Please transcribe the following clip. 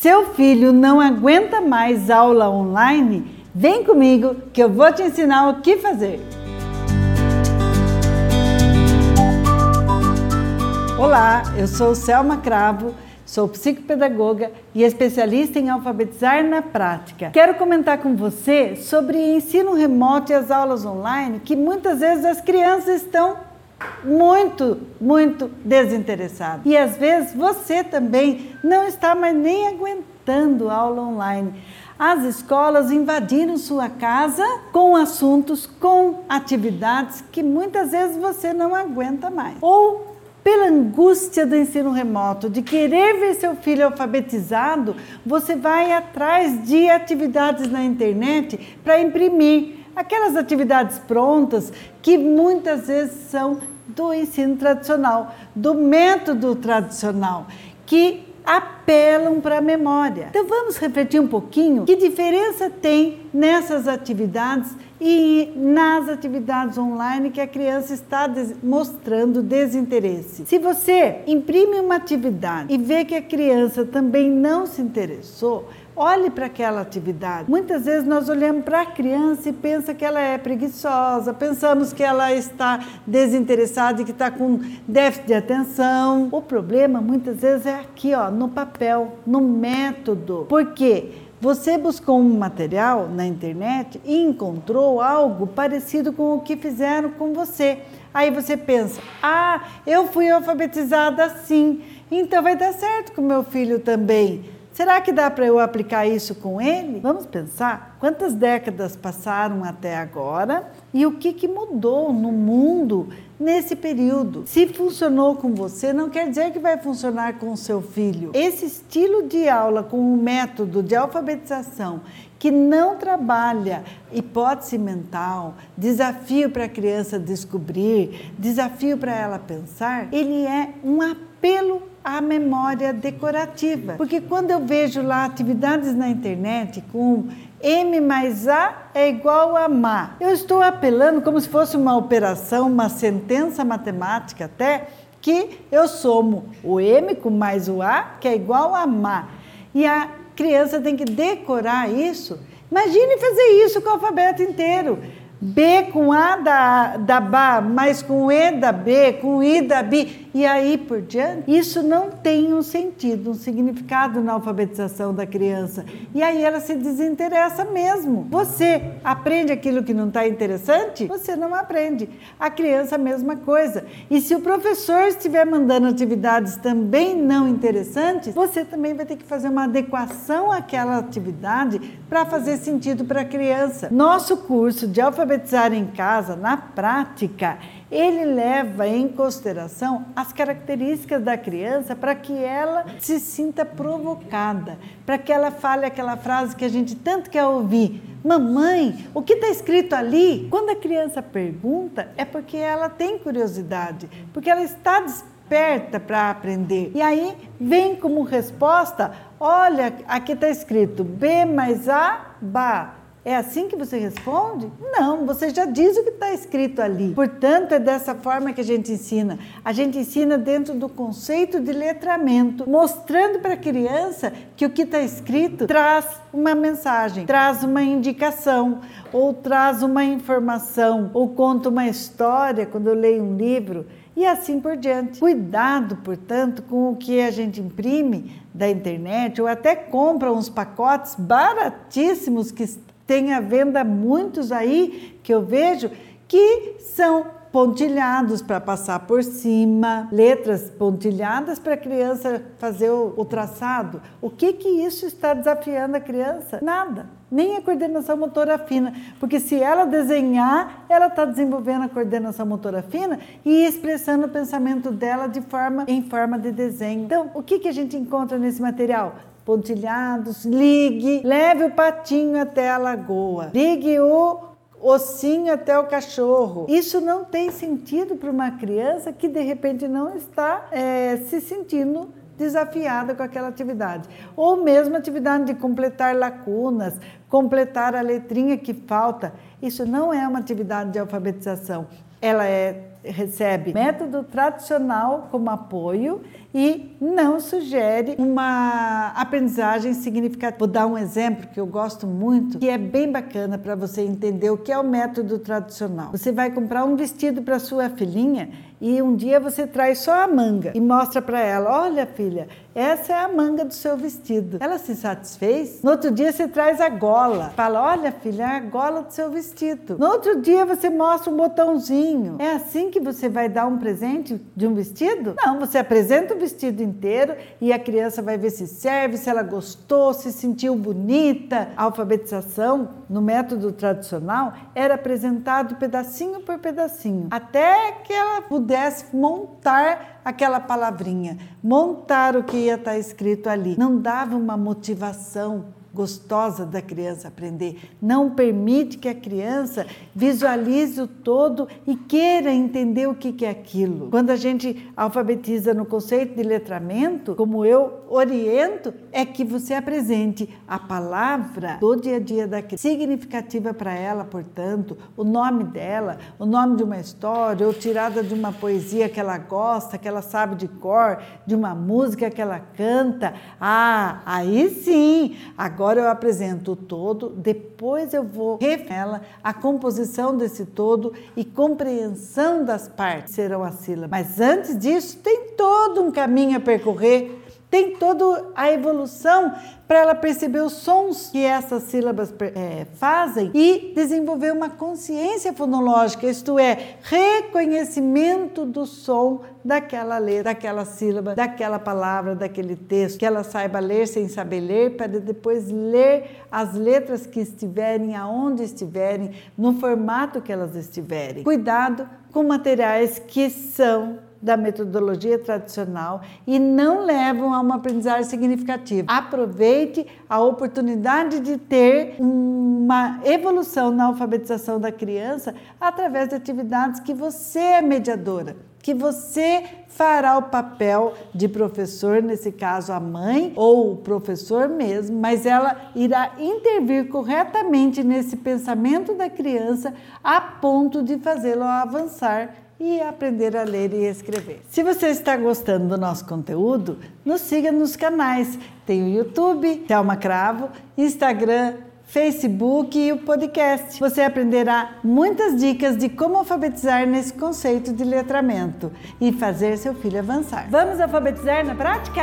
Seu filho não aguenta mais aula online? Vem comigo que eu vou te ensinar o que fazer. Olá, eu sou Selma Cravo, sou psicopedagoga e especialista em alfabetizar na prática. Quero comentar com você sobre ensino remoto e as aulas online que muitas vezes as crianças estão muito, muito desinteressado. E às vezes você também não está mais nem aguentando aula online. As escolas invadiram sua casa com assuntos, com atividades que muitas vezes você não aguenta mais. Ou pela angústia do ensino remoto, de querer ver seu filho alfabetizado, você vai atrás de atividades na internet para imprimir aquelas atividades prontas que muitas vezes são do ensino tradicional, do método tradicional, que apelam para a memória. Então vamos refletir um pouquinho que diferença tem nessas atividades e nas atividades online que a criança está mostrando desinteresse. Se você imprime uma atividade e vê que a criança também não se interessou, olhe para aquela atividade. Muitas vezes nós olhamos para a criança e pensa que ela é preguiçosa, pensamos que ela está desinteressada e que está com déficit de atenção. O problema muitas vezes é aqui, ó, no papel, no método. Por quê? Você buscou um material na internet e encontrou algo parecido com o que fizeram com você. Aí você pensa: ah, eu fui alfabetizada assim, então vai dar certo com meu filho também. Será que dá para eu aplicar isso com ele? Vamos pensar quantas décadas passaram até agora e o que, que mudou no mundo nesse período. Se funcionou com você, não quer dizer que vai funcionar com o seu filho. Esse estilo de aula com um método de alfabetização que não trabalha hipótese mental, desafio para a criança descobrir, desafio para ela pensar, ele é um apelo à memória decorativa. Porque quando eu vejo lá atividades na internet com M mais A é igual a MA, eu estou apelando como se fosse uma operação, uma sentença matemática até, que eu somo o M com mais o A, que é igual a MA. E a criança tem que decorar isso. Imagine fazer isso com o alfabeto inteiro. B com A da, da BA, mais com E da B, com I da B, e aí por diante. Isso não tem um sentido, um significado na alfabetização da criança. E aí ela se desinteressa mesmo. Você aprende aquilo que não está interessante? Você não aprende. A criança, a mesma coisa. E se o professor estiver mandando atividades também não interessantes, você também vai ter que fazer uma adequação àquela atividade para fazer sentido para a criança. Nosso curso de alfabetizar em casa, na prática, ele leva em consideração as características da criança para que ela se sinta provocada, para que ela fale aquela frase que a gente tanto quer ouvir: Mamãe, o que está escrito ali? Quando a criança pergunta, é porque ela tem curiosidade, porque ela está desperta para aprender. E aí vem como resposta: olha, aqui está escrito B mais A, Ba. É assim que você responde? Não, você já diz o que está escrito ali. Portanto, é dessa forma que a gente ensina. A gente ensina dentro do conceito de letramento, mostrando para a criança que o que está escrito traz uma mensagem, traz uma indicação, ou traz uma informação, ou conta uma história quando eu leio um livro e assim por diante. Cuidado, portanto, com o que a gente imprime da internet ou até compra uns pacotes baratíssimos que tem à venda muitos aí que eu vejo que são pontilhados para passar por cima, letras pontilhadas para a criança fazer o, o, traçado. O que que isso está desafiando a criança? Nada. Nem a coordenação motora fina, porque se ela desenhar, ela está desenvolvendo a coordenação motora fina e expressando o pensamento dela de forma em forma de desenho. Então, o que que a gente encontra nesse material? pontilhados, ligue, leve o patinho até a lagoa, ligue o ossinho até o cachorro. Isso não tem sentido para uma criança que de repente não está é, se sentindo desafiada com aquela atividade. Ou mesmo atividade de completar lacunas, completar a letrinha que falta. Isso não é uma atividade de alfabetização. Ela é, recebe método tradicional como apoio e não sugere uma aprendizagem significativa. Vou dar um exemplo que eu gosto muito, que é bem bacana para você entender o que é o método tradicional. Você vai comprar um vestido para sua filhinha e um dia você traz só a manga e mostra para ela: olha, filha, essa é a manga do seu vestido. Ela se satisfez. No outro dia você traz a gola. Fala: olha, filha, é a gola do seu vestido. No outro dia você mostra um botãozinho. É assim que você vai dar um presente de um vestido? Não, você apresenta o vestido inteiro e a criança vai ver se serve, se ela gostou, se sentiu bonita. A alfabetização no método tradicional era apresentado pedacinho por pedacinho, até que ela pudesse pudesse montar aquela palavrinha, montar o que ia estar escrito ali. Não dava uma motivação gostosa da criança aprender. Não permite que a criança visualize o todo e queira entender o que é aquilo. Quando a gente alfabetiza no conceito de letramento, como eu oriento, é que você apresente a palavra do dia a dia da criança, significativa para ela, portanto, o nome dela, o nome de uma história, ou tirada de uma poesia que ela gosta, que ela sabe de cor, de uma música que ela canta. Ah, aí sim! Agora Agora eu apresento o todo, depois eu vou ela a composição desse todo e compreensão das partes serão as sílabas. Mas antes disso, tem todo um caminho a percorrer tem toda a evolução para ela perceber os sons que essas sílabas é, fazem e desenvolver uma consciência fonológica, isto é, reconhecimento do som daquela letra, daquela sílaba, daquela palavra, daquele texto, que ela saiba ler sem saber ler, para depois ler as letras que estiverem, aonde estiverem, no formato que elas estiverem. Cuidado com materiais que são da metodologia tradicional e não levam a uma aprendizagem significativa. Aproveite a oportunidade de ter uma evolução na alfabetização da criança através de atividades que você é mediadora, que você fará o papel de professor, nesse caso a mãe ou o professor mesmo, mas ela irá intervir corretamente nesse pensamento da criança a ponto de fazê-lo avançar e aprender a ler e escrever. Se você está gostando do nosso conteúdo, nos siga nos canais. Tem o YouTube, Thelma Cravo, Instagram, Facebook e o podcast. Você aprenderá muitas dicas de como alfabetizar nesse conceito de letramento e fazer seu filho avançar. Vamos alfabetizar na prática?